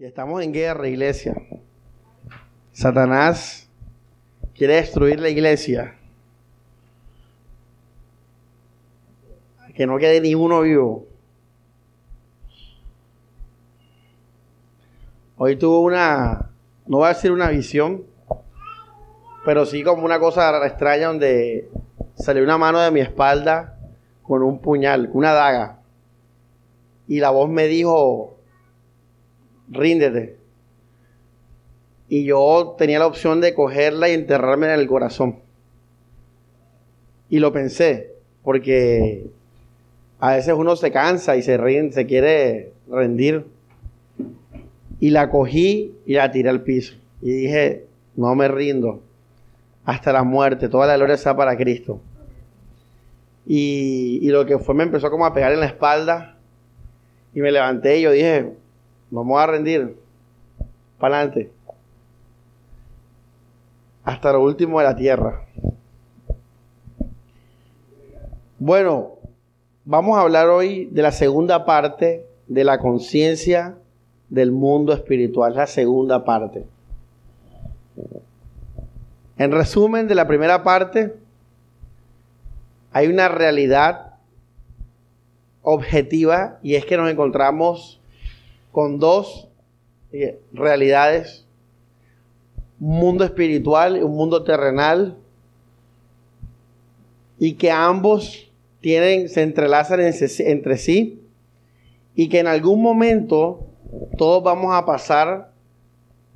Y estamos en guerra, iglesia. Satanás quiere destruir la iglesia. Que no quede ni uno vivo. Hoy tuve una, no voy a decir una visión, pero sí como una cosa extraña donde salió una mano de mi espalda con un puñal, una daga. Y la voz me dijo, ríndete. Y yo tenía la opción de cogerla y enterrarme en el corazón. Y lo pensé, porque a veces uno se cansa y se, rinde, se quiere rendir. Y la cogí y la tiré al piso. Y dije, no me rindo hasta la muerte. Toda la gloria sea para Cristo. Y, y, lo que fue me empezó como a pegar en la espalda. Y me levanté y yo dije, vamos a rendir. Para adelante. Hasta lo último de la tierra. Bueno, vamos a hablar hoy de la segunda parte de la conciencia del mundo espiritual, la segunda parte. En resumen de la primera parte, hay una realidad objetiva y es que nos encontramos con dos eh, realidades, un mundo espiritual y un mundo terrenal, y que ambos tienen, se entrelazan entre sí y que en algún momento todos vamos a pasar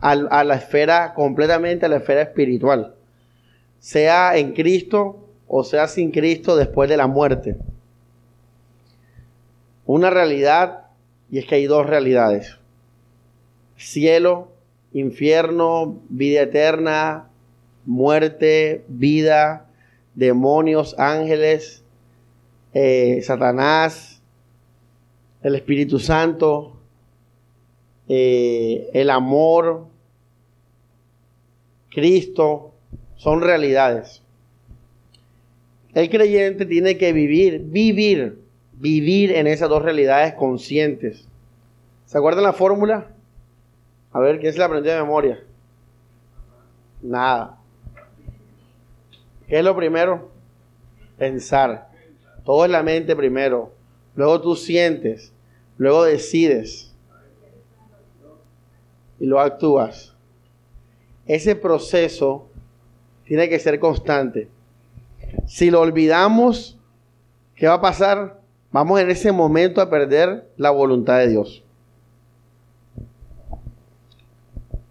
a, la esfera, completamente a la esfera espiritual, sea en Cristo o sea sin Cristo después de la muerte. Una realidad, y es que hay dos realidades, cielo, infierno, vida eterna, muerte, vida, demonios, ángeles, eh, Satanás, el Espíritu Santo, eh, el amor, Cristo, son realidades. El creyente tiene que vivir, vivir, vivir en esas dos realidades conscientes. ¿Se acuerdan la fórmula? A ver, ¿quién se la aprendió de memoria? Nada. ¿Qué es lo primero? Pensar. Todo es la mente primero. Luego tú sientes. Luego decides. Y luego actúas ese proceso tiene que ser constante. Si lo olvidamos, ¿qué va a pasar? Vamos en ese momento a perder la voluntad de Dios.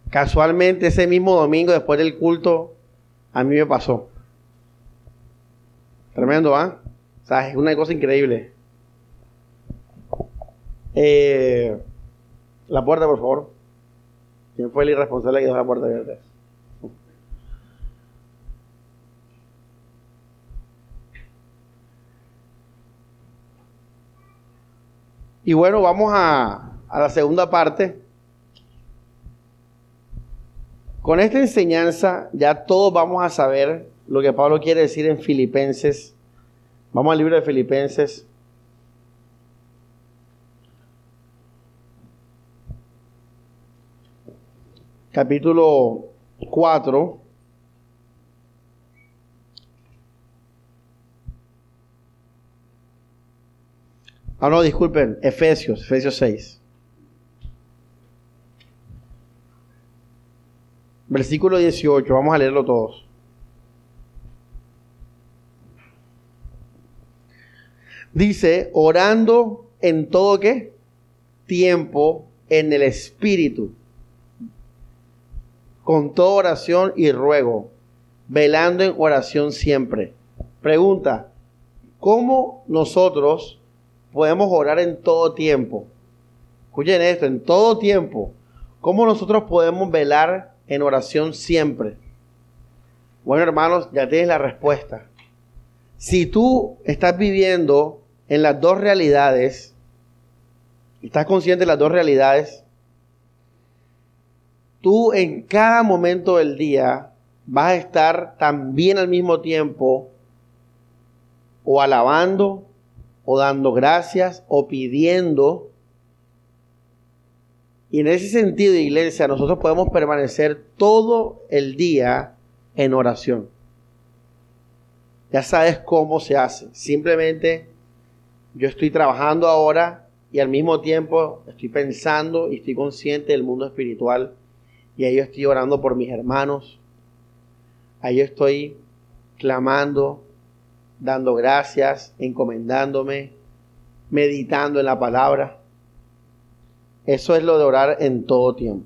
Casualmente ese mismo domingo después del culto, a mí me pasó. Tremendo, ¿ah? O sea, es una cosa increíble. Eh, la puerta, por favor. ¿Quién fue el irresponsable que dejó la puerta abierta? Y bueno, vamos a, a la segunda parte. Con esta enseñanza ya todos vamos a saber lo que Pablo quiere decir en Filipenses. Vamos al libro de Filipenses capítulo 4. Ah, no, disculpen, Efesios, Efesios 6. Versículo 18, vamos a leerlo todos. Dice, orando en todo qué? Tiempo en el Espíritu con toda oración y ruego, velando en oración siempre. Pregunta, ¿cómo nosotros podemos orar en todo tiempo? Escuchen esto, en todo tiempo. ¿Cómo nosotros podemos velar en oración siempre? Bueno, hermanos, ya tienes la respuesta. Si tú estás viviendo en las dos realidades, estás consciente de las dos realidades, tú en cada momento del día vas a estar también al mismo tiempo o alabando o dando gracias o pidiendo Y en ese sentido, iglesia, nosotros podemos permanecer todo el día en oración. Ya sabes cómo se hace. Simplemente yo estoy trabajando ahora y al mismo tiempo estoy pensando y estoy consciente del mundo espiritual. Y ahí yo estoy orando por mis hermanos. Ahí estoy clamando, dando gracias, encomendándome, meditando en la palabra. Eso es lo de orar en todo tiempo.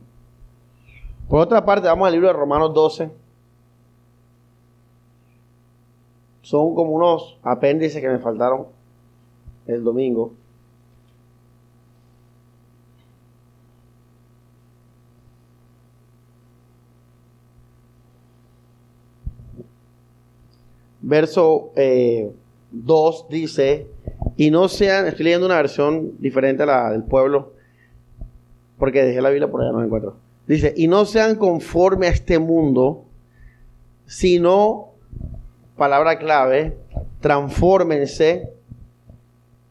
Por otra parte, vamos al libro de Romanos 12. Son como unos apéndices que me faltaron el domingo. Verso 2 eh, dice, y no sean, estoy leyendo una versión diferente a la del pueblo, porque dejé la Biblia por allá, no la encuentro. Dice, y no sean conforme a este mundo, sino, palabra clave, transfórmense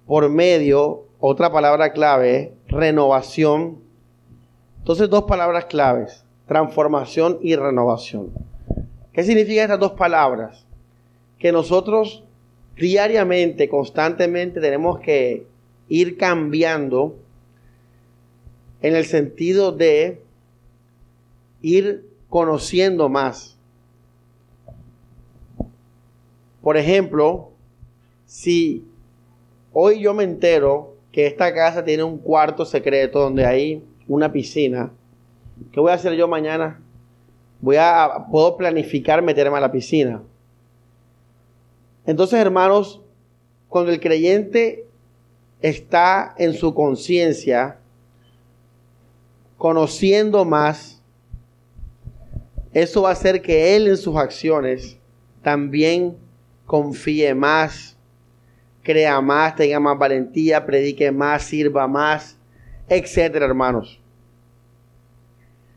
por medio, otra palabra clave, renovación. Entonces, dos palabras claves, transformación y renovación. ¿Qué significan estas dos palabras? Que nosotros diariamente, constantemente tenemos que ir cambiando en el sentido de ir conociendo más. Por ejemplo, si hoy yo me entero que esta casa tiene un cuarto secreto donde hay una piscina, ¿qué voy a hacer yo mañana? Voy a puedo planificar meterme a la piscina. Entonces, hermanos, cuando el creyente está en su conciencia conociendo más, eso va a hacer que Él en sus acciones también confíe más, crea más, tenga más valentía, predique más, sirva más, etcétera, hermanos.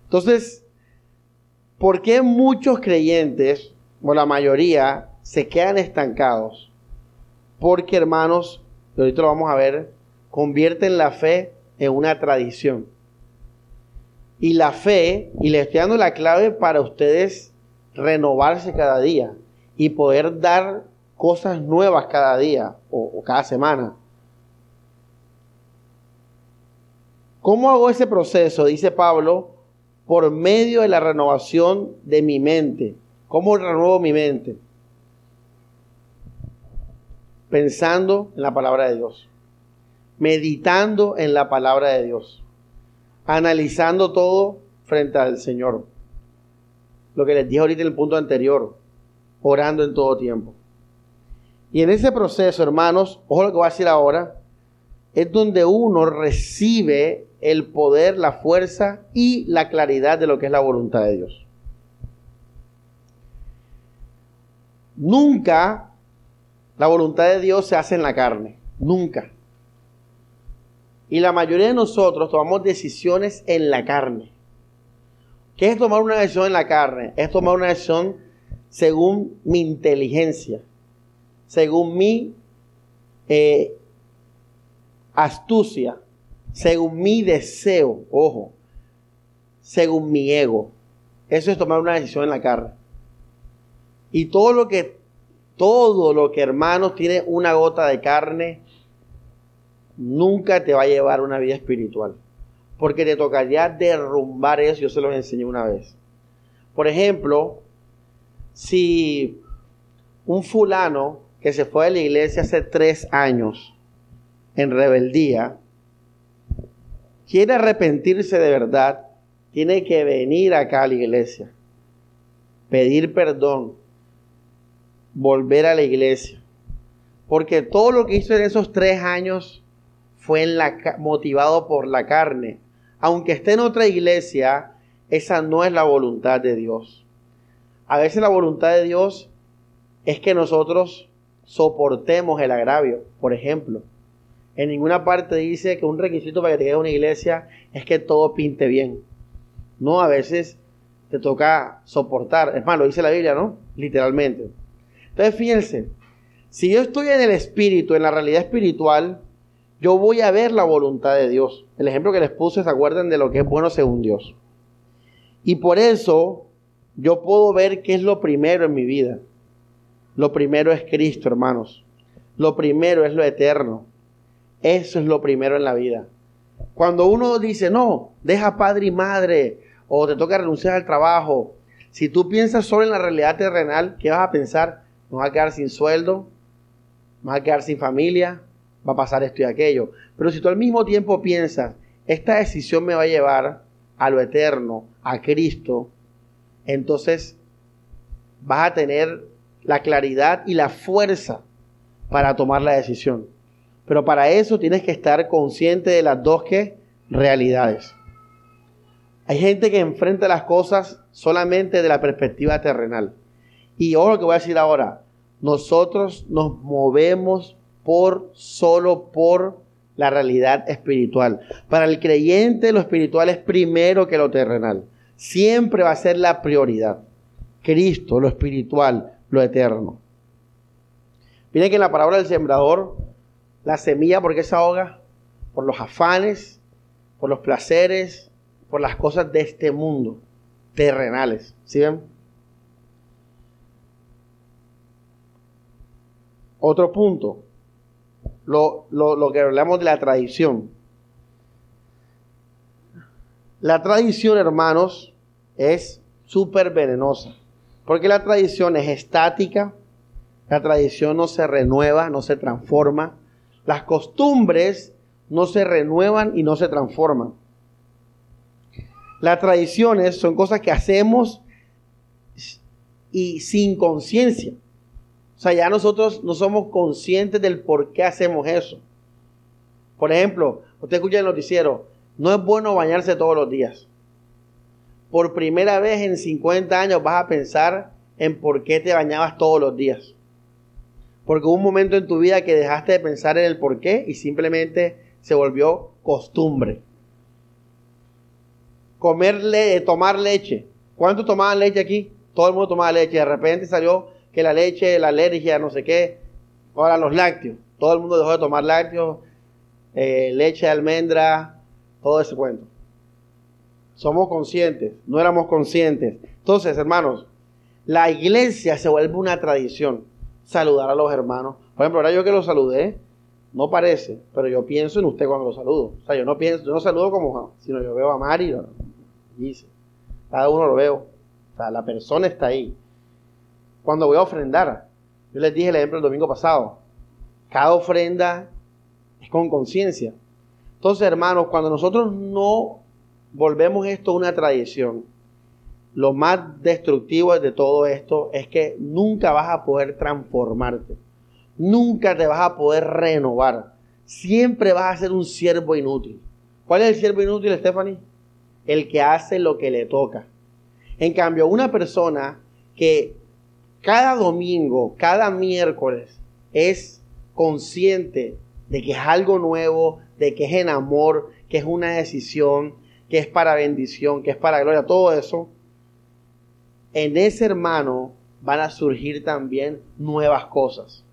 Entonces, ¿por qué muchos creyentes, o la mayoría, se quedan estancados? Porque, hermanos, ahorita lo vamos a ver, convierten la fe en una tradición. Y la fe, y le estoy dando la clave para ustedes renovarse cada día y poder dar cosas nuevas cada día o, cada semana. ¿Cómo hago ese proceso? Dice Pablo, por medio de la renovación de mi mente. ¿Cómo renuevo mi mente? Pensando en la palabra de Dios. Meditando en la palabra de Dios analizando todo frente al Señor. Lo que les dije ahorita en el punto anterior, orando en todo tiempo. Y en ese proceso, hermanos, ojo lo que voy a decir ahora, es donde uno recibe el poder, la fuerza y la claridad de lo que es la voluntad de Dios. Nunca la voluntad de Dios se hace en la carne, nunca. Y la mayoría de nosotros tomamos decisiones en la carne. ¿Qué es tomar una decisión en la carne? Es tomar una decisión según mi inteligencia, según mi eh, astucia, según mi deseo, ojo, según mi ego. Eso es tomar una decisión en la carne. Y todo lo que, todo lo que hermanos tiene una gota de carne, nunca te va a llevar una vida espiritual. Porque te tocaría derrumbar eso, yo se los enseñé una vez. Por ejemplo, si un fulano que se fue de la iglesia hace tres años en rebeldía, quiere arrepentirse de verdad, tiene que venir acá a la iglesia, pedir perdón, volver a la iglesia. Porque todo lo que hizo en esos tres años fue en la, motivado por la carne. Aunque esté en otra iglesia, esa no es la voluntad de Dios. A veces la voluntad de Dios es que nosotros soportemos el agravio. Por ejemplo, en ninguna parte dice que un requisito para que te quede una iglesia es que todo pinte bien. No, a veces te toca soportar. Es más, lo dice la Biblia, ¿no? Literalmente. Entonces, fíjense, si yo estoy en el espíritu, en la realidad espiritual, yo voy a ver la voluntad de Dios. El ejemplo que les puse, se acuerdan de lo que es bueno según Dios. Y por eso yo puedo ver qué es lo primero en mi vida. Lo primero es Cristo, hermanos. Lo primero es lo eterno. Eso es lo primero en la vida. Cuando uno dice, no, deja padre y madre, o te toca renunciar al trabajo, si tú piensas solo en la realidad terrenal, ¿qué vas a pensar? ¿Me vas a quedar sin sueldo? ¿Me vas a quedar sin familia? ¿Va a pasar esto y aquello? Pero si tú al mismo tiempo piensas, esta decisión me va a llevar a lo eterno, a Cristo, entonces vas a tener la claridad y la fuerza para tomar la decisión. Pero para eso tienes que estar consciente de las dos realidades. Hay gente que enfrenta las cosas solamente de la perspectiva terrenal. Y yo lo que voy a decir ahora, nosotros nos movemos por solo por la realidad espiritual. Para el creyente lo espiritual es primero que lo terrenal. Siempre va a ser la prioridad. Cristo, lo espiritual, lo eterno. Miren que en la palabra del sembrador la semilla, ¿por qué se ahoga? Por los afanes, por los placeres, por las cosas de este mundo, terrenales. ¿Sí ven? Otro punto, lo, lo que hablamos de la tradición. La tradición, hermanos, es súper venenosa, porque la tradición es estática, la tradición no se renueva, no se transforma, las costumbres no se renuevan y no se transforman. Las tradiciones son cosas que hacemos y sin conciencia. O sea, ya nosotros no somos conscientes del por qué hacemos eso. Por ejemplo, usted escucha el noticiero, no es bueno bañarse todos los días. Por primera vez en 50 años vas a pensar en por qué te bañabas todos los días. Porque hubo un momento en tu vida que dejaste de pensar en el por qué y simplemente se volvió costumbre. Comerle, tomar leche. ¿Cuántos tomaban leche aquí? Todo el mundo tomaba leche. De repente salió que la leche, la alergia, no sé qué. Ahora los lácteos. Todo el mundo dejó de tomar lácteos, eh, leche de almendra, todo ese cuento. Somos conscientes, no éramos conscientes. Entonces, hermanos, la iglesia se vuelve una tradición saludar a los hermanos. Por ejemplo, ahora yo que lo saludé, no parece, pero yo pienso en usted cuando lo saludo. O sea, yo no pienso, yo no saludo como, sino yo veo a Mari, dice, cada uno lo veo. O sea, la persona está ahí. Cuando voy a ofrendar, yo les dije el ejemplo el domingo pasado, cada ofrenda es con conciencia. Entonces, hermanos, cuando nosotros no volvemos esto una tradición, lo más destructivo de todo esto es que nunca vas a poder transformarte. Nunca te vas a poder renovar. Siempre vas a ser un siervo inútil. ¿Cuál es el siervo inútil, Stephanie? El que hace lo que le toca. En cambio, una persona que cada domingo, cada miércoles es consciente de que es algo nuevo, de que es en amor, que es una decisión, que es para bendición, que es para gloria, todo eso, en ese hermano van a surgir también nuevas cosas.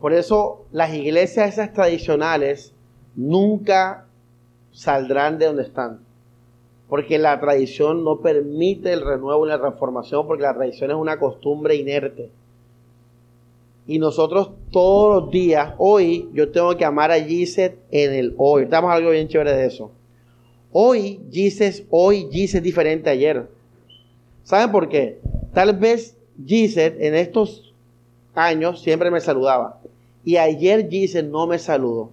Por eso las iglesias esas tradicionales nunca saldrán de donde están. Porque la tradición no permite el renuevo y la transformación, porque la tradición es una costumbre inerte. Y nosotros todos los días, hoy, yo tengo que amar a Gisette en el hoy. Estamos algo bien chévere de eso. Hoy Jesus, hoy Jesus es diferente a ayer. ¿Saben por qué? Tal vez Jesus en estos años siempre me saludaba. Y ayer Jesus no me saludó.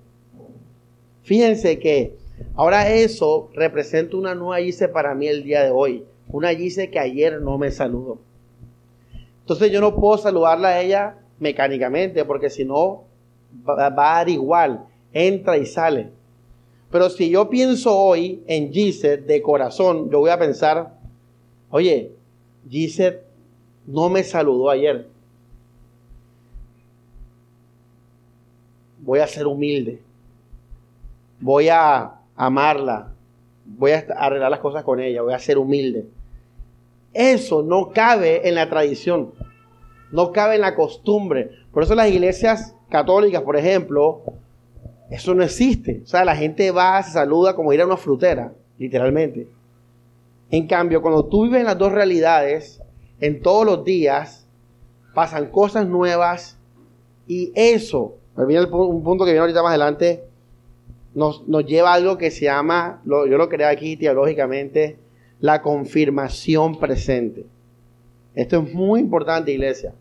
Fíjense que ahora eso representa una nueva Jesus para mí el día de hoy. Una Jesus que ayer no me saludó. Entonces yo no puedo saludarla a ella mecánicamente porque si no va, a dar igual. Entra y sale. Pero si yo pienso hoy en Gisette de corazón, yo voy a pensar, oye, Gisette no me saludó ayer. Voy a ser humilde. Voy a amarla. Voy a arreglar las cosas con ella. Voy a ser humilde. Eso no cabe en la tradición. No cabe en la costumbre. Por eso las iglesias católicas, por ejemplo, eso no existe. O sea, la gente va, se saluda como ir a una frutera, literalmente. En cambio, cuando tú vives en las dos realidades, en todos los días, pasan cosas nuevas y eso, viene un punto que viene ahorita más adelante, nos, nos lleva a algo que se llama, yo lo creo aquí teológicamente, la confirmación presente. Esto es muy importante, iglesia.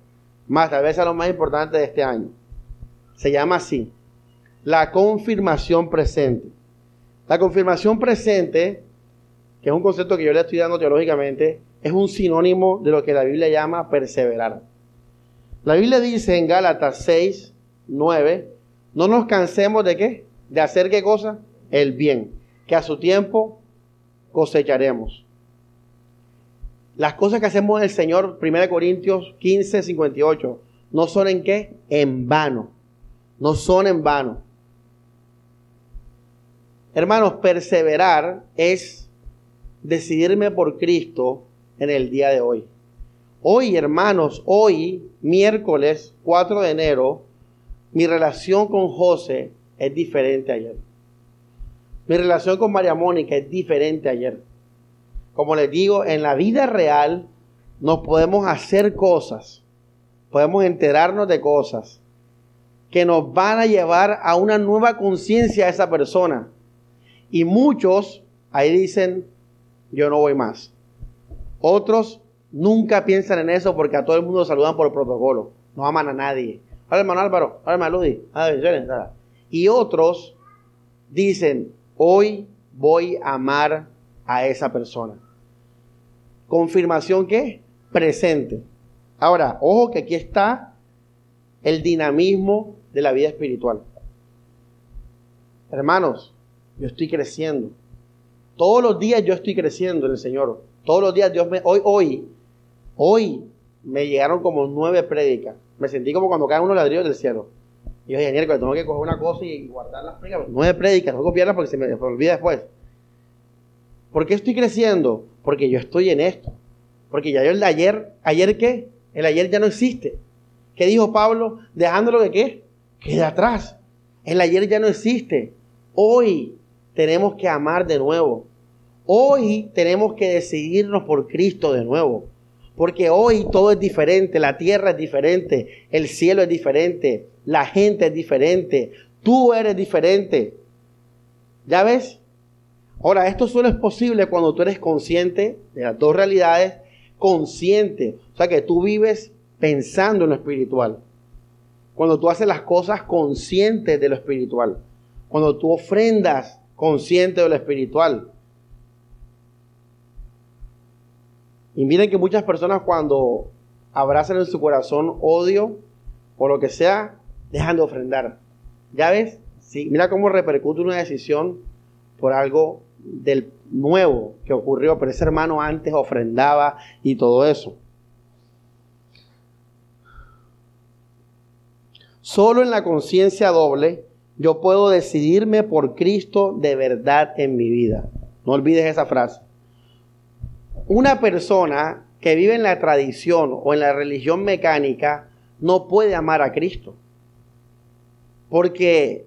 Más, tal vez es lo más importante de este año. Se llama así, la confirmación presente. La confirmación presente, que es un concepto que yo le estoy dando teológicamente, es un sinónimo de lo que la Biblia llama perseverar. La Biblia dice en Gálatas 6, 9, no nos cansemos de qué? De hacer qué cosa? El bien, que a su tiempo cosecharemos. Las cosas que hacemos en el Señor, 1 Corintios 15, 58, no son en qué? En vano. No son en vano. Hermanos, perseverar es decidirme por Cristo en el día de hoy. Hoy, hermanos, hoy, miércoles 4 de enero, mi relación con José es diferente ayer. Mi relación con María Mónica es diferente ayer. Como les digo, en la vida real nos podemos hacer cosas, podemos enterarnos de cosas que nos van a llevar a una nueva conciencia a esa persona y muchos ahí dicen, yo no voy más. Otros nunca piensan en eso porque a todo el mundo saludan por el protocolo. No aman a nadie. Hola hermano Álvaro, hola hermano Ludi. Y otros dicen, hoy voy a amar a esa persona. Confirmación que presente. Ahora, ojo que aquí está el dinamismo de la vida espiritual. Hermanos, yo estoy creciendo. Todos los días yo estoy creciendo en el Señor. Todos los días Dios me... Hoy, hoy, hoy me llegaron como nueve prédicas. Me sentí como cuando caen unos ladrillos del cielo. Y yo dije, tengo que coger una cosa y guardar las prédicas. Nueve prédicas, no copiarlas porque se me, olvida después. ¿Por qué estoy creciendo? Porque yo estoy en esto. Porque ya yo el de ayer, ¿ayer qué? El ayer ya no existe. ¿Qué dijo Pablo? Dejándolo de qué? Queda atrás. El ayer ya no existe. Hoy tenemos que amar de nuevo. Hoy tenemos que decidirnos por Cristo de nuevo. Porque hoy todo es diferente, la tierra es diferente, el cielo es diferente, la gente es diferente, tú eres diferente. ¿Ya ves? Ahora, esto solo es posible cuando tú eres consciente de las dos realidades, consciente, o sea que tú vives pensando en lo espiritual. Cuando tú haces las cosas conscientes de lo espiritual. Cuando tú ofrendas consciente de lo espiritual. Y miren que muchas personas cuando abrazan en su corazón odio o lo que sea, dejan de ofrendar. ¿Ya ves? Sí, mira cómo repercute una decisión por algo del nuevo que ocurrió, pero ese hermano antes ofrendaba y todo eso. Solo en la conciencia doble yo puedo decidirme por Cristo de verdad en mi vida. No olvides esa frase. Una persona que vive en la tradición o en la religión mecánica no puede amar a Cristo. Porque,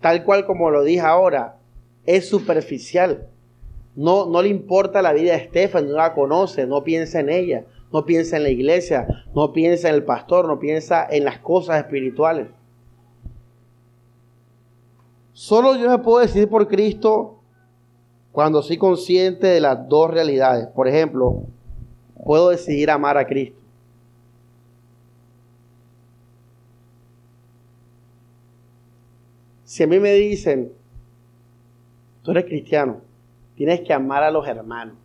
tal cual como lo dije ahora, es superficial. No, no le importa la vida de Estefan, no la conoce, no piensa en ella, no piensa en la iglesia, no piensa en el pastor, no piensa en las cosas espirituales. Solo yo me puedo decidir por Cristo cuando soy consciente de las dos realidades. Por ejemplo, puedo decidir amar a Cristo. Si a mí me dicen, tú eres cristiano, tienes que amar a los hermanos.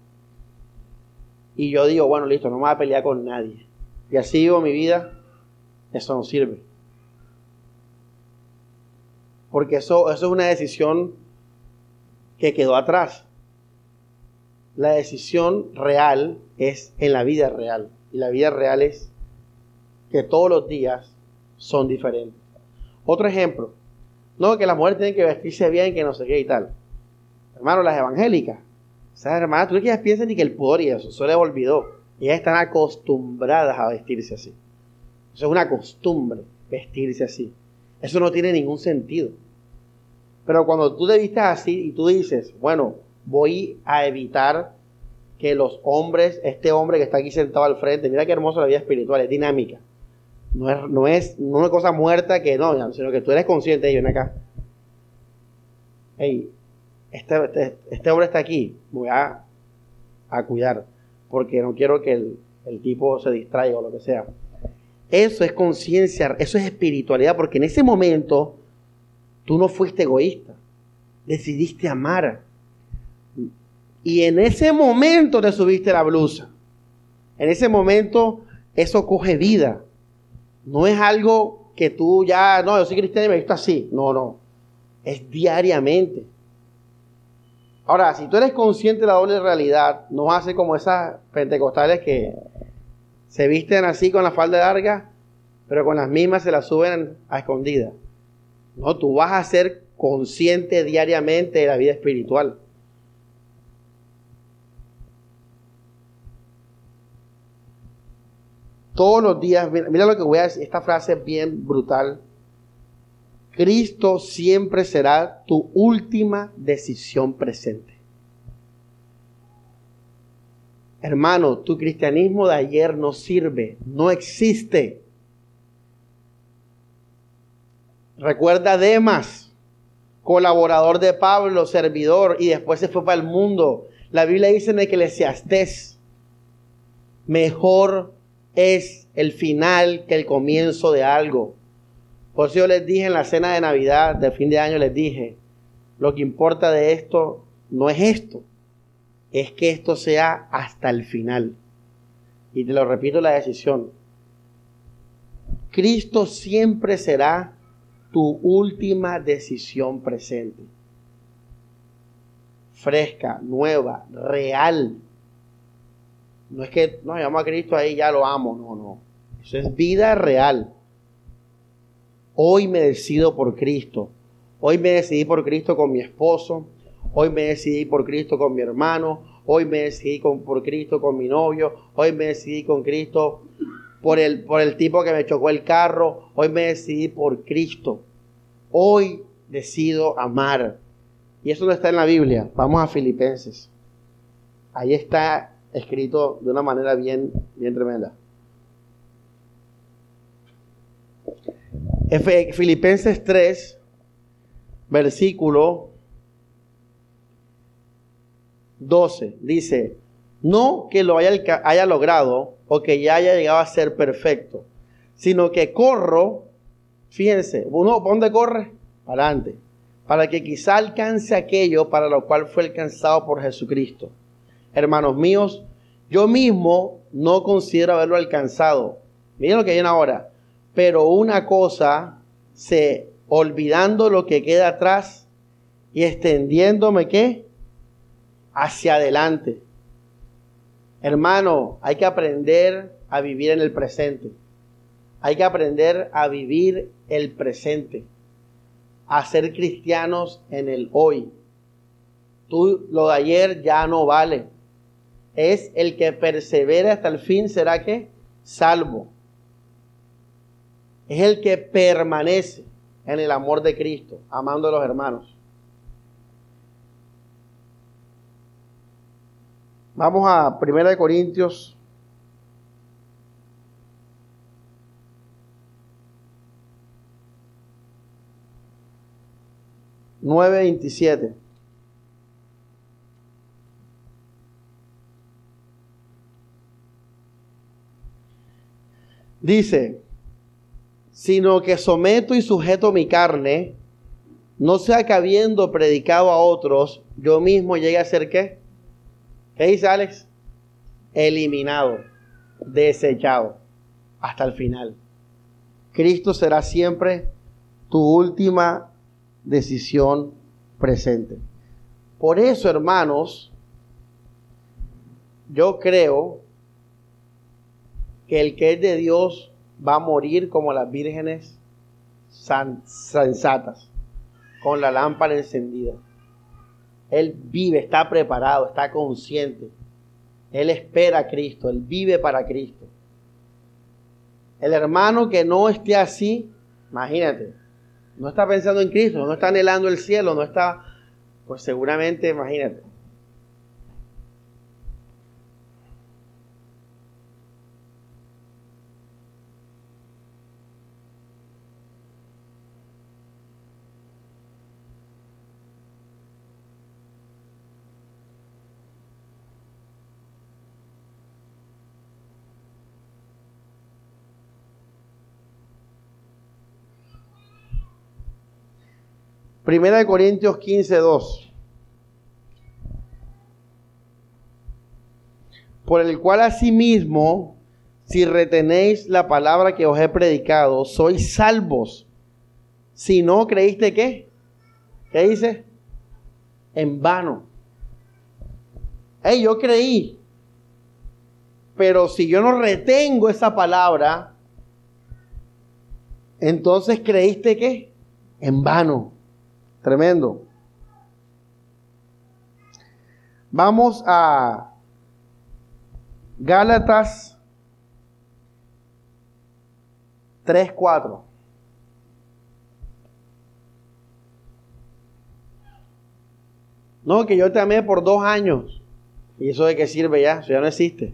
Y yo digo, bueno, listo, no me voy a pelear con nadie. Y así vivo mi vida, eso no sirve. Porque eso, eso es una decisión que quedó atrás. La decisión real es en la vida real. Y la vida real es que todos los días son diferentes. Otro ejemplo. No, que las mujeres tienen que vestirse bien, que no sé qué y tal. Hermano, las evangélicas. Esas hermanas, tú que ellas piensan ni que el poder y eso, eso les olvidó. Ellas están acostumbradas a vestirse así. Eso es una costumbre, vestirse así. Eso no tiene ningún sentido. Pero cuando tú te vistes así y tú dices, bueno, voy a evitar que los hombres, este hombre que está aquí sentado al frente, mira qué hermosa la vida espiritual, es dinámica. No es, no es, una cosa muerta que no, sino que tú eres consciente de ven acá. Hey, este, este, este, hombre está aquí, voy a, a, cuidar, porque no quiero que el, el tipo se distraiga o lo que sea. Eso es conciencia, eso es espiritualidad, porque en ese momento tú no fuiste egoísta, decidiste amar. Y en ese momento te subiste la blusa. En ese momento eso coge vida. No es algo que tú ya, no, yo soy cristiano y me visto así. No, no. Es diariamente. Ahora, si tú eres consciente de la doble realidad, no hace como esas pentecostales que se visten así con la falda larga, pero con las mismas se las suben a escondidas. No, tú vas a ser consciente diariamente de la vida espiritual. Todos los días, mira, lo que voy a decir, esta frase es bien brutal. Cristo siempre será tu última decisión presente. Hermano, tu cristianismo de ayer no sirve, no existe. Recuerda Demas, colaborador de Pablo, servidor, y después se fue para el mundo. La Biblia dice en Eclesiastés, mejor es el final que el comienzo de algo. Por eso yo les dije en la cena de Navidad, de fin de año, les dije, lo que importa de esto no es esto, es que esto sea hasta el final. Y te lo repito la decisión. Cristo siempre será tu última decisión presente. Fresca, nueva, real. No es que no llamo a Cristo ahí ya lo amo, no, no. Eso es vida real. Hoy me decido por Cristo. Hoy me decidí por Cristo con mi esposo. Hoy me decidí por Cristo con mi hermano. Hoy me decidí por Cristo con mi novio. Hoy me decidí con Cristo por el, por el tipo que me chocó el carro. Hoy me decidí por Cristo. Hoy decido amar. Y eso no está en la Biblia. Vamos a Filipenses. Ahí está escrito de una manera bien, bien tremenda. Filipenses 3, versículo 12, dice, no que lo haya, logrado o que ya haya llegado a ser perfecto, sino que corro, fíjense, uno, ¿por dónde corre? Para adelante, para que quizá alcance aquello para lo cual fue alcanzado por Jesucristo. Hermanos míos, yo mismo no considero haberlo alcanzado. Miren lo que viene ahora. Pero una cosa, se olvidando lo que queda atrás y extendiéndome qué? Hacia adelante. Hermano, hay que aprender a vivir en el presente. Hay que aprender a vivir el presente. A ser cristianos en el hoy. Tú, lo de ayer ya no vale. Es el que persevera hasta el fin, será que salvo es el que permanece en el amor de Cristo, amando a los hermanos. Vamos a 1 Corintios nueve veintisiete. Dice, sino que someto y sujeto mi carne, no sea que habiendo predicado a otros, yo mismo llegue a ser qué? ¿Qué dice Alex? Eliminado, desechado, hasta el final. Cristo será siempre tu última decisión presente. Por eso, hermanos, yo creo que el que es de Dios va a morir como las vírgenes sensatas, con la lámpara encendida. Él vive, está preparado, está consciente. Él espera a Cristo, él vive para Cristo. El hermano que no esté así, imagínate, no está pensando en Cristo, no está anhelando el cielo, no está, pues seguramente, imagínate. Primera de Corintios 15, 2. Por el cual asimismo, si retenéis la palabra que os he predicado, sois salvos. Si no creíste qué? ¿Qué dice? En vano. Hey, yo creí. Pero si yo no retengo esa palabra, entonces creíste qué? En vano. Tremendo. Vamos a Gálatas 3.4. No, que yo te amé por dos años. ¿Y eso de qué sirve ya? Eso ya no existe.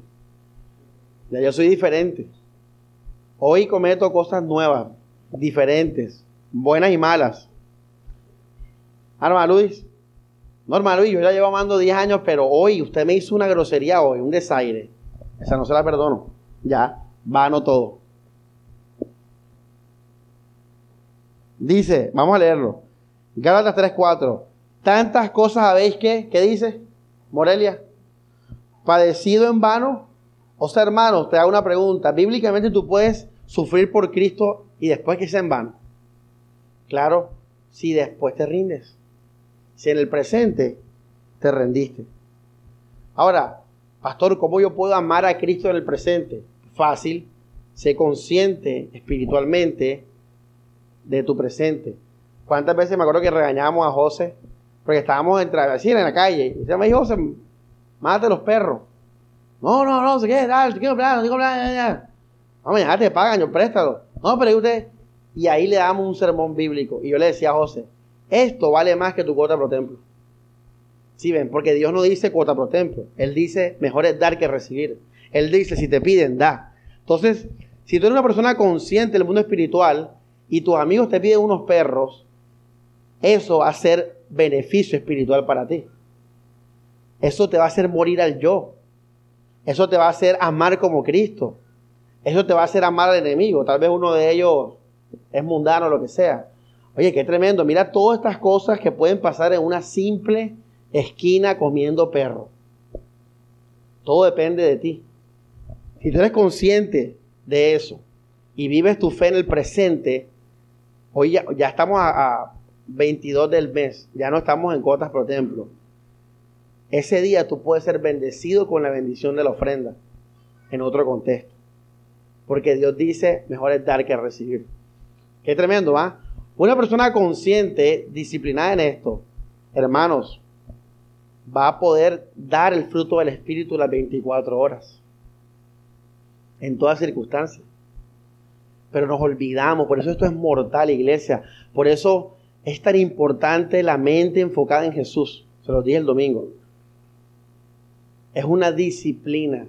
Ya yo soy diferente. Hoy cometo cosas nuevas, diferentes, buenas y malas. Arma Luis. Norma Luis, yo ya llevo amando 10 años, pero hoy usted me hizo una grosería hoy, un desaire. Esa no se la perdono. Ya, vano todo. Dice, vamos a leerlo. Gálatas 3:4. Tantas cosas habéis que, ¿qué dice? Morelia. Padecido en vano. O sea, hermano, te hago una pregunta. Bíblicamente tú puedes sufrir por Cristo y después que sea en vano. Claro, si después te rindes si en el presente te rendiste. Ahora, pastor, ¿cómo yo puedo amar a Cristo en el presente? Fácil, sé consciente espiritualmente de tu presente. ¿Cuántas veces me acuerdo que regañamos a José? Porque estábamos en, en la calle. Y se me dijo, José, mate los perros. No, no, no, se qué, dale, te quiero hablar, te quiero hablar, Vamos, ya te pagan, yo préstalo. No, pero usted. Y ahí le damos un sermón bíblico. Y yo le decía a José, esto vale más que tu cuota por templo. ¿Sí ven? Porque Dios no dice cuota por templo. Él dice, mejor es dar que recibir. Él dice, si te piden, da. Entonces, si tú eres una persona consciente del mundo espiritual y tus amigos te piden unos perros, eso va a ser beneficio espiritual para ti. Eso te va a hacer morir al yo. Eso te va a hacer amar como Cristo. Eso te va a hacer amar al enemigo. Tal vez uno de ellos es mundano lo que sea. Oye, qué tremendo. Mira todas estas cosas que pueden pasar en una simple esquina comiendo perro. Todo depende de ti. Si tú eres consciente de eso y vives tu fe en el presente, hoy ya, estamos a, 22 del mes, ya no estamos en cuotas por templo. Ese día tú puedes ser bendecido con la bendición de la ofrenda en otro contexto. Porque Dios dice, mejor es dar que recibir. Qué tremendo, ¿va? Una persona consciente, disciplinada en esto, hermanos, va a poder dar el fruto del Espíritu las 24 horas, en todas circunstancias. Pero nos olvidamos, por eso esto es mortal, iglesia. Por eso es tan importante la mente enfocada en Jesús. Se lo dije el domingo. Es una disciplina.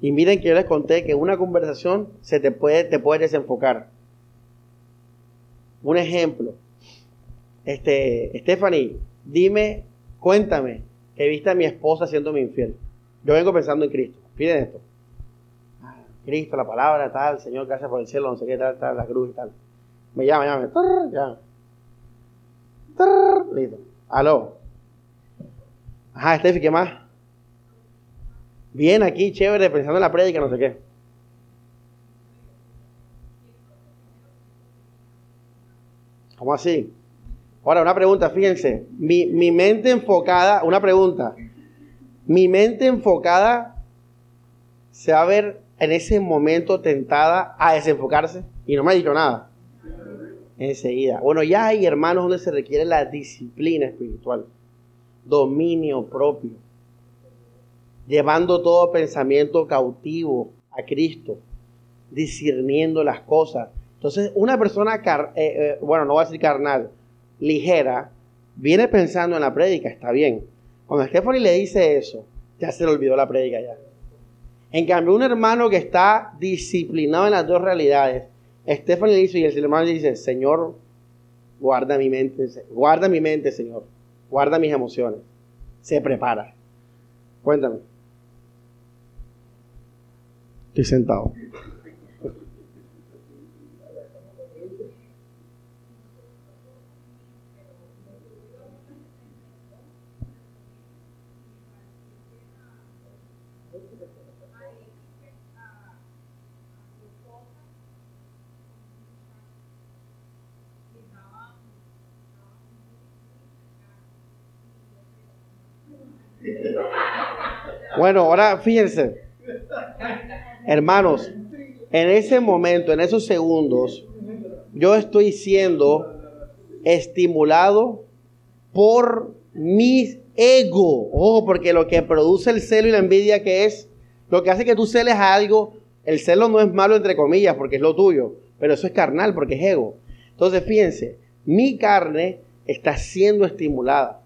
Y miren que yo les conté que una conversación se te puede, te puede desenfocar. Un ejemplo. Este, Stephanie, dime, cuéntame, que viste a mi esposa mi infiel. Yo vengo pensando en Cristo. Miren esto. Cristo, la palabra, tal, Señor, gracias por el cielo, no sé qué, tal, tal, la cruz y tal. Me llama, llama, llama. listo. Aló. Ajá, Steffi, ¿qué más? Bien aquí, chévere, pensando en la prédica, no sé qué. ¿Cómo así? Ahora, una pregunta, fíjense. Mi, mi mente enfocada, una pregunta. Mi mente enfocada se va a ver en ese momento tentada a desenfocarse y no me ha dicho nada. Enseguida. Bueno, ya hay hermanos donde se requiere la disciplina espiritual, dominio propio, llevando todo pensamiento cautivo a Cristo, discerniendo las cosas Entonces, una persona, eh, eh, bueno, no voy a decir carnal, ligera, viene pensando en la prédica, está bien. Cuando Stephanie le dice eso, ya se le olvidó la prédica ya. En cambio, un hermano que está disciplinado en las dos realidades, Stephanie le dice y el hermano le dice, Señor, guarda mi mente, guarda mi mente, Señor, guarda mis emociones. Se prepara. Cuéntame. Estoy sentado. Bueno, ahora fíjense, hermanos, en ese momento, en esos segundos, yo estoy siendo estimulado por mi ego. Ojo, porque lo que produce el celo y la envidia, que es lo que hace que tú celes a algo, el celo no es malo entre comillas, porque es lo tuyo, pero eso es carnal, porque es ego. Entonces, fíjense, mi carne está siendo estimulada.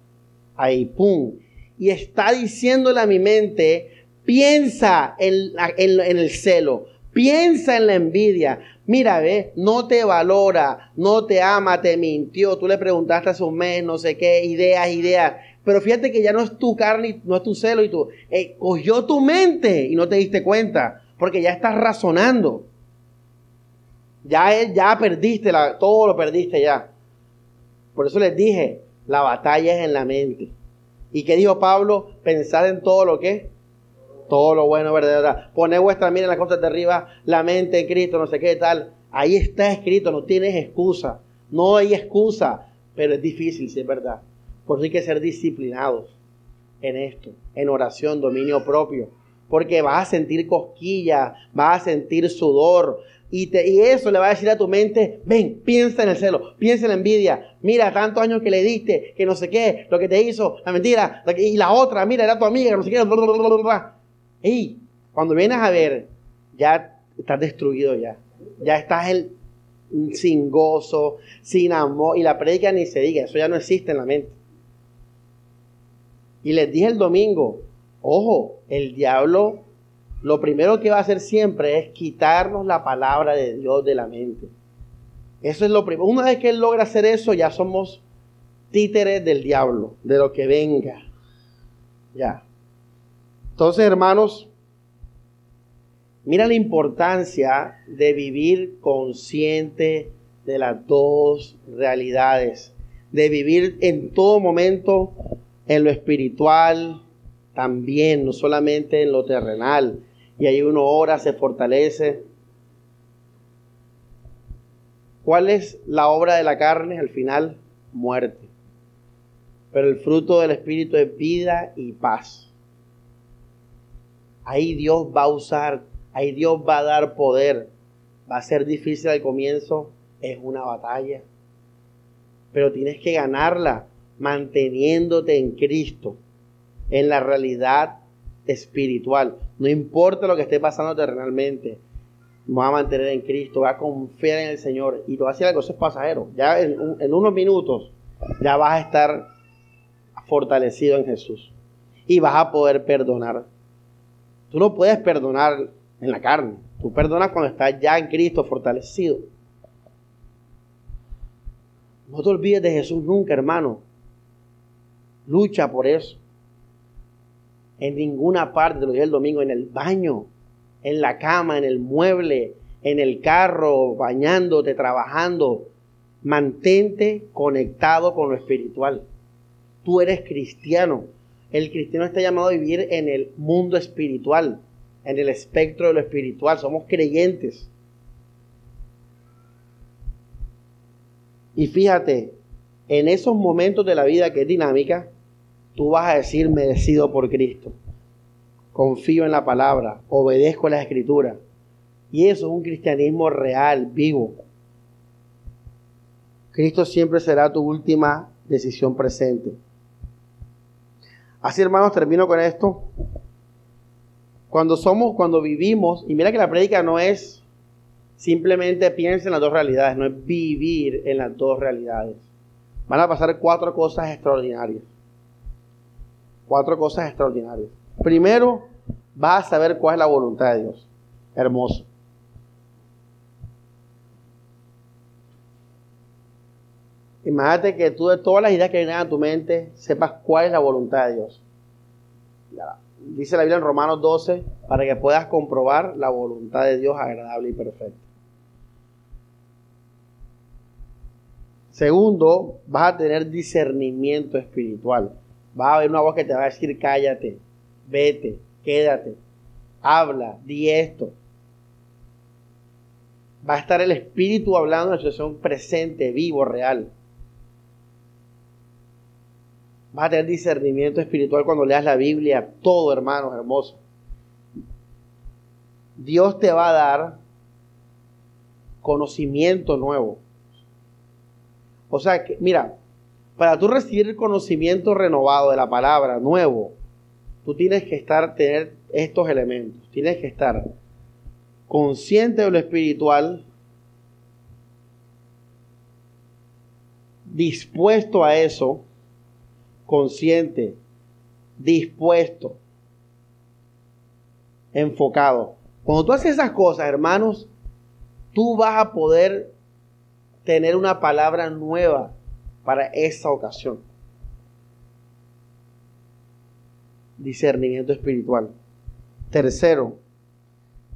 Ahí, pum y está diciéndole a mi mente, piensa en, el celo, piensa en la envidia. Mira, ve, no te valora, no te ama, te mintió. Tú le preguntaste hace un mes, no sé qué, ideas, ideas. Pero fíjate que ya no es tu carne, no es tu celo y tú eh, cogió tu mente y no te diste cuenta, porque ya estás razonando. Ya, ya perdiste, todo lo perdiste ya. Por eso les dije, la batalla es en la mente. ¿Y qué dijo Pablo? Pensad en todo lo que todo lo bueno, verdad. Poned vuestra mira en las cosas de arriba, la mente en Cristo, no sé qué tal. Ahí está escrito, no tienes excusa. No hay excusa, pero es difícil, sí es verdad. Por eso hay que ser disciplinados en esto, en oración, dominio propio. Porque vas a sentir cosquillas, vas a sentir sudor, y, eso le va a decir a tu mente, ven, piensa en el celo, piensa en la envidia. Mira, tantos años que le diste, que no sé qué, lo que te hizo, la mentira. Y la otra, mira, era tu amiga, no sé qué. Y cuando vienes a ver, ya estás destruido ya. Ya estás el, sin gozo, sin amor. Y la predica ni se diga, eso ya no existe en la mente. Y les dije el domingo, ojo, el diablo lo primero que va a hacer siempre es quitarnos la palabra de Dios de la mente. Eso es lo primero. Una vez que Él logra hacer eso, ya somos títeres del diablo, de lo que venga. Ya. Entonces, hermanos, mira la importancia de vivir consciente de las dos realidades. De vivir en todo momento en lo espiritual también, no solamente en lo terrenal y ahí uno ora, se fortalece. ¿Cuál es la obra de la carne? Al final, muerte. Pero el fruto del Espíritu es vida y paz. Ahí Dios va a usar, ahí Dios va a dar poder. Va a ser difícil al comienzo, es una batalla. Pero tienes que ganarla manteniéndote en Cristo, en la realidad espiritual. No importa lo que esté pasando terrenalmente, va a mantener en Cristo, va a confiar en el Señor y te va a algo, eso es pasajero. Ya en, en unos minutos ya vas a estar fortalecido en Jesús y vas a poder perdonar. Tú no puedes perdonar en la carne, tú perdonas cuando estás ya en Cristo fortalecido. No te olvides de Jesús nunca, hermano. Lucha por eso en ninguna parte, te lo dije el domingo, en el baño, en la cama, en el mueble, en el carro, bañándote, trabajando. Mantente conectado con lo espiritual. Tú eres cristiano. El cristiano está llamado a vivir en el mundo espiritual, en el espectro de lo espiritual. Somos creyentes. Y fíjate, en esos momentos de la vida que es dinámica, tú vas a decir, me decido por Cristo. Confío en la palabra, obedezco a la escritura. Y eso es un cristianismo real, vivo. Cristo siempre será tu última decisión presente. Así, hermanos, termino con esto. Cuando somos, cuando vivimos, y mira que la prédica no es Simplemente piensa en las dos realidades, no es vivir en las dos realidades. Van a pasar cuatro cosas extraordinarias. Cuatro cosas extraordinarias. Primero, vas a saber cuál es la voluntad de Dios. Hermoso. Imagínate que tú de todas las ideas que vienen a tu mente sepas cuál es la voluntad de Dios. Dice la Biblia en Romanos 12 para que puedas comprobar la voluntad de Dios agradable y perfecta. Segundo, vas a tener discernimiento espiritual. Va a haber una voz que te va a decir cállate, vete, quédate, habla, di esto. Va a estar el Espíritu hablando en la situación presente, vivo, real. Vas a tener discernimiento espiritual cuando leas la Biblia, todo hermanos hermoso. Dios te va a dar conocimiento nuevo. O sea, que, mira, para tú recibir el conocimiento renovado de la palabra, nuevo, tú tienes que estar, tener estos elementos. Tienes que estar consciente de lo espiritual, dispuesto a eso, consciente, dispuesto, enfocado. Cuando tú haces esas cosas, hermanos, tú vas a poder tener una palabra nueva para esa ocasión. Discernimiento espiritual. Tercero,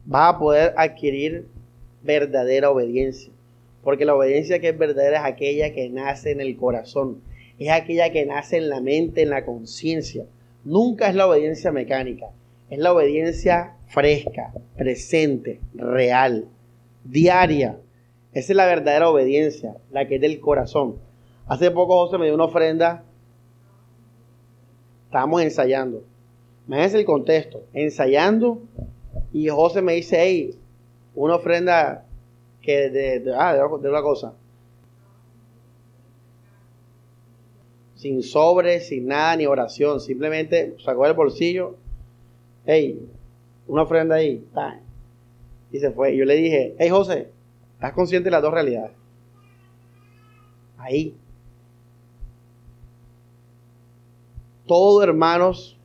vas a poder adquirir verdadera obediencia. Porque la obediencia que es verdadera es aquella que nace en el corazón es aquella que nace en la mente, en la conciencia. Nunca es la obediencia mecánica, es la obediencia fresca, presente, real, diaria. Esa es la verdadera obediencia, la que es del corazón. Hace poco José me dio una ofrenda. Estábamos ensayando. Imagínense el contexto. Ensayando. Y José me dice, hey, una ofrenda que de, ah, de una cosa. sin sobre, sin nada, ni oración. Simplemente sacó del bolsillo, hey, una ofrenda ahí, y se fue. Yo le dije, hey José, ¿estás consciente de las dos realidades? Ahí. Todo, hermanos,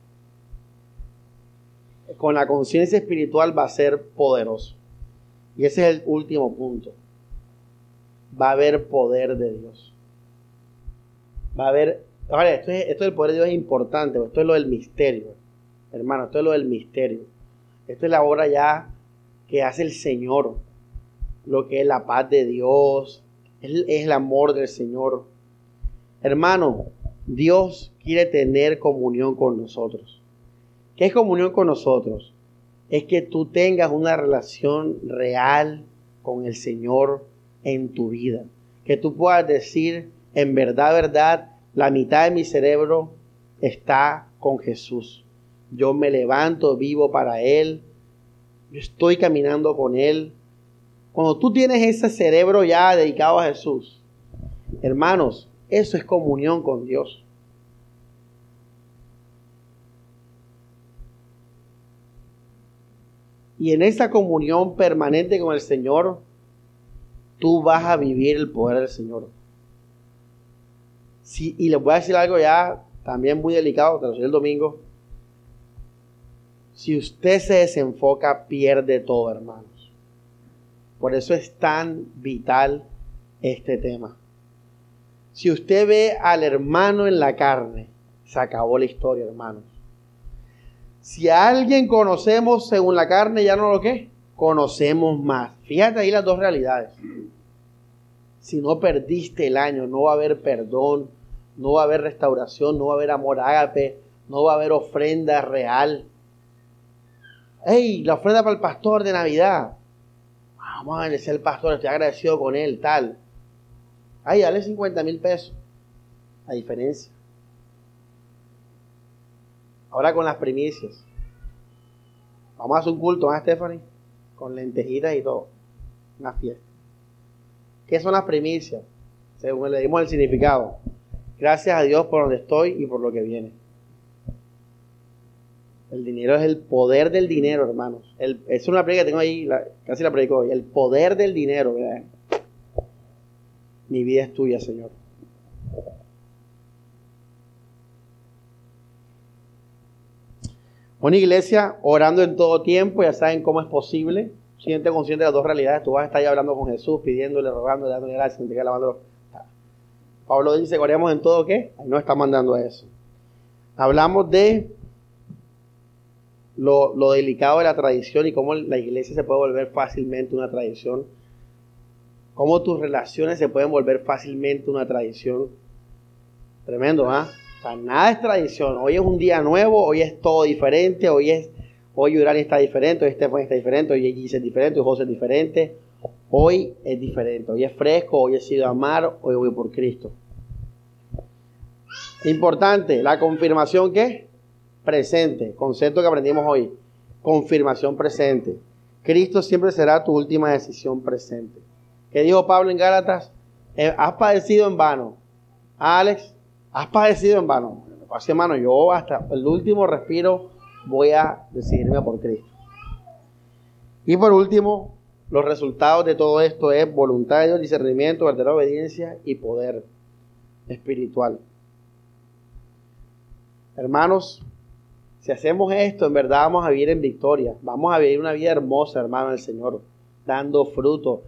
con la conciencia espiritual va a ser poderoso. Y ese es el último punto. Va a haber poder de Dios va a haber, ahora, esto, esto del poder de Dios es importante, esto es lo del misterio, hermano, esto es lo del misterio. Esto es la obra ya que hace el Señor, lo que es la paz de Dios, es, es el amor del Señor. Hermano, Dios quiere tener comunión con nosotros. ¿Qué es comunión con nosotros? Es que tú tengas una relación real con el Señor en tu vida. Que tú puedas decir, en verdad, verdad, la mitad de mi cerebro está con Jesús. Yo me levanto, vivo para Él. Yo estoy caminando con Él. Cuando tú tienes ese cerebro ya dedicado a Jesús, hermanos, eso es comunión con Dios. Y en esa comunión permanente con el Señor, tú vas a vivir el poder del Señor y les voy a decir algo ya también muy delicado, te lo el domingo. Si usted se desenfoca, pierde todo, hermanos. Por eso es tan vital este tema. Si usted ve al hermano en la carne, se acabó la historia, hermanos. Si a alguien conocemos según la carne, ya no lo que conocemos más. Fíjate ahí las dos realidades. Si no perdiste el año, no va a haber perdón, no va a haber restauración, no va a haber amor ágape, no va a haber ofrenda real. ¡Ey! La ofrenda para el pastor de Navidad. Vamos a agradecer al pastor, estoy agradecido con él, tal. ¡Ay, dale 50 mil pesos! La diferencia. Ahora con las primicias. Vamos a hacer un culto, ¿ah, Stephanie? Con lentejitas y todo. Una fiesta. ¿Qué son las primicias? Según le dimos el significado. Gracias a Dios por donde estoy y por lo que viene. El dinero es el poder del dinero, hermanos. es una predica que tengo ahí, casi la predico hoy. El poder del dinero. Mi vida es tuya, Señor. Una iglesia orando en todo tiempo, ya saben cómo es posible. Siente consciente de las dos realidades. Tú vas a estar ahí hablando con Jesús, pidiéndole, rogándole, dándole gracias, lavándolo. Pablo dice, oremos en todo qué? No está mandando eso. Hablamos de lo, lo, delicado de la tradición y cómo la iglesia se puede volver fácilmente una tradición. Cómo tus relaciones se pueden volver fácilmente una tradición. Tremendo, ¿ah? nada es tradición. Hoy es un día nuevo, hoy es todo diferente, hoy es hoy Urani está diferente, hoy Estefan está diferente, hoy Gis es diferente, hoy José es diferente. Hoy es diferente, hoy es fresco, hoy he sido amar, hoy voy por Cristo. Importante, la confirmación que presente, concepto que aprendimos hoy, confirmación presente. Cristo siempre será tu última decisión presente. ¿Qué dijo Pablo en Gálatas? Eh, has padecido en vano. Alex, has padecido en vano. Así, hermano, yo hasta el último respiro voy a decidirme por Cristo. Y por último, los resultados de todo esto es voluntad, discernimiento, verdadera obediencia y poder espiritual. Hermanos, si hacemos esto, en verdad vamos a vivir en victoria. Vamos a vivir una vida hermosa, hermano, del Señor, dando fruto.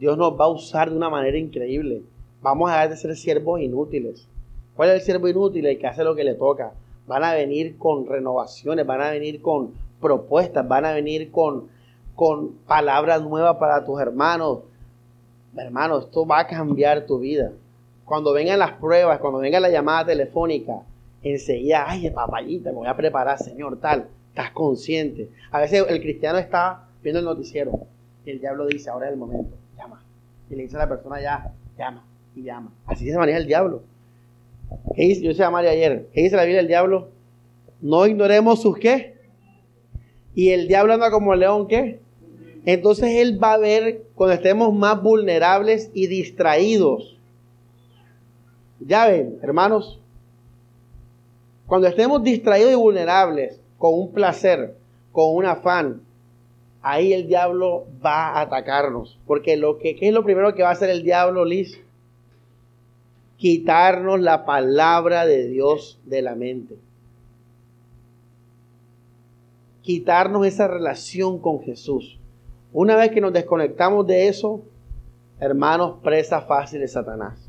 Dios nos va a usar de una manera increíble. Vamos a dejar de ser siervos inútiles. ¿Cuál es el siervo inútil? El que hace lo que le toca. Van a venir con renovaciones, van a venir con propuestas, van a venir con, con palabras nuevas para tus hermanos. Hermanos, esto va a cambiar tu vida. Cuando vengan las pruebas, cuando venga la llamada telefónica, enseguida, ay, papayita, me voy a preparar, Señor, tal. Estás consciente. A veces el cristiano está viendo el noticiero y el diablo dice, ahora es el momento. Y le dice a la persona, ya, llama y llama. Así se maneja el diablo. ¿Qué dice? Yo a María ayer, ¿qué dice la Biblia del diablo? No ignoremos sus qué. Y el diablo anda como el león, ¿qué? Entonces él va a ver cuando estemos más vulnerables y distraídos. Ya ven, hermanos, cuando estemos distraídos y vulnerables con un placer, con un afán, ahí el diablo va a atacarnos. Porque lo que ¿qué es lo primero que va a hacer el diablo, Liz? quitarnos la palabra de Dios de la mente. Quitarnos esa relación con Jesús. Una vez que nos desconectamos de eso, hermanos, presa fácil de Satanás.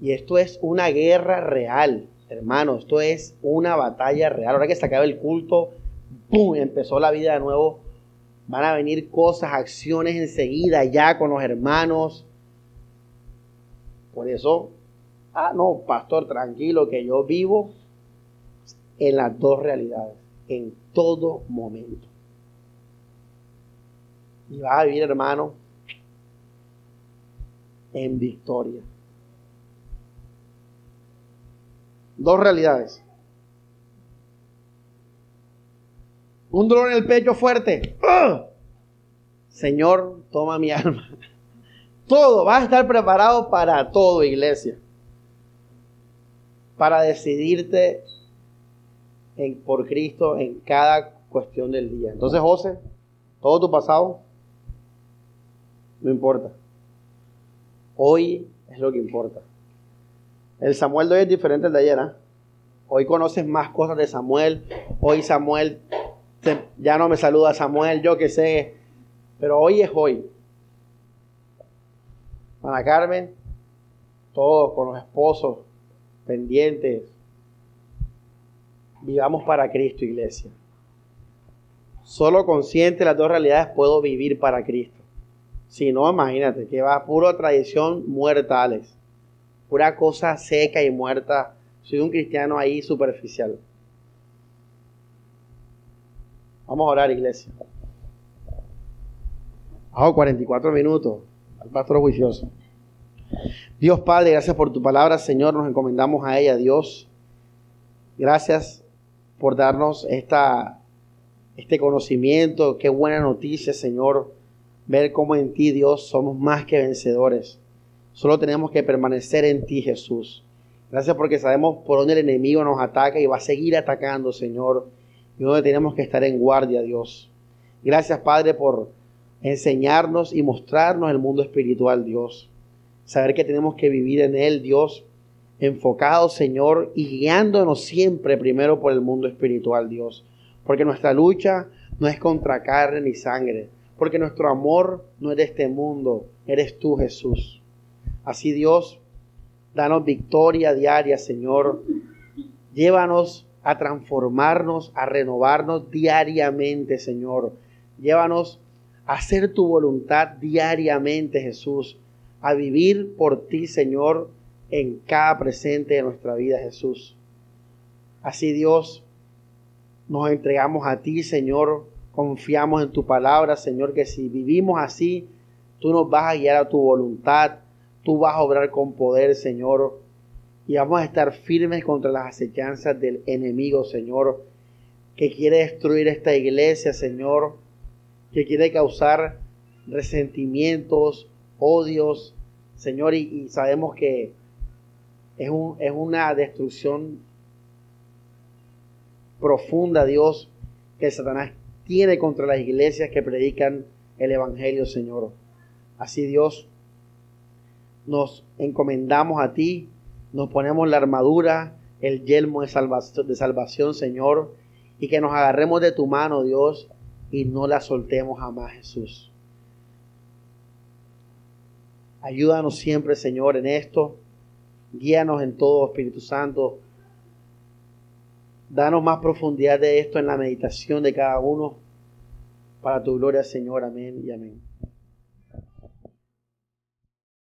Y esto es una guerra real, hermanos. Esto es una batalla real. Ahora que se acaba el culto, ¡pum! empezó la vida de nuevo. Van a venir cosas, acciones enseguida ya con los hermanos por eso, ah, no, pastor, tranquilo, que yo vivo en las dos realidades, en todo momento. Y vas a vivir, hermano, en victoria. Dos realidades. Un dolor en el pecho fuerte. ¡Ah! Señor, toma mi alma. Todo, vas a estar preparado para todo, iglesia. Para decidirte por Cristo en cada cuestión del día. Entonces, José, todo tu pasado no importa. Hoy es lo que importa. El Samuel de hoy es diferente al de ayer. ¿ah? Hoy conoces más cosas de Samuel. Hoy Samuel ya no me saluda Samuel, yo que sé. Pero hoy es hoy. Ana Carmen, todos con los esposos pendientes. Vivamos para Cristo, iglesia. Solo consciente de las dos realidades puedo vivir para Cristo. Si no, imagínate que va pura tradición muerta. Pura cosa seca y muerta. Soy un cristiano ahí superficial. Vamos a orar, iglesia. Hago 44 minutos al pastor juicioso. Dios Padre, gracias por tu palabra, Señor, nos encomendamos a ella, Dios. Gracias por darnos esta, este conocimiento, qué buena noticia, Señor, ver cómo en ti, Dios, somos más que vencedores. Solo tenemos que permanecer en ti, Jesús. Gracias porque sabemos por dónde el enemigo nos ataca y va a seguir atacando, Señor, y donde tenemos que estar en guardia, Dios. Gracias, Padre, por enseñarnos y mostrarnos el mundo espiritual, Dios. Saber que tenemos que vivir en él, Dios, enfocados, Señor, y guiándonos siempre primero por el mundo espiritual, Dios. Porque nuestra lucha no es contra carne ni sangre, porque nuestro amor no es de este mundo, eres tú, Jesús. Así, Dios, danos victoria diaria, Señor. Llévanos a transformarnos, a renovarnos diariamente, Señor. Llévanos a hacer tu voluntad diariamente, Jesús. A vivir por ti, Señor, en cada presente de nuestra vida, Jesús. Así, Dios, nos entregamos a ti, Señor. Confiamos en tu palabra, Señor, que si vivimos así, tú nos vas a guiar a tu voluntad. Tú vas a obrar con poder, Señor. Y vamos a estar firmes contra las acechanzas del enemigo, Señor, que quiere destruir esta iglesia, Señor, que quiere causar resentimientos, odios, Señor, y, sabemos que es, un, es una destrucción profunda, Dios, que Satanás tiene contra las iglesias que predican el Evangelio, Señor. Así, Dios, nos encomendamos a ti, nos ponemos la armadura, el yelmo de salvación, de salvación, Señor, y que nos agarremos de tu mano, Dios, y no la soltemos jamás, Jesús. Ayúdanos siempre, Señor, en esto. Guíanos en todo, Espíritu Santo. Danos más profundidad de esto en la meditación de cada uno. Para tu gloria, Señor. Amén y amén.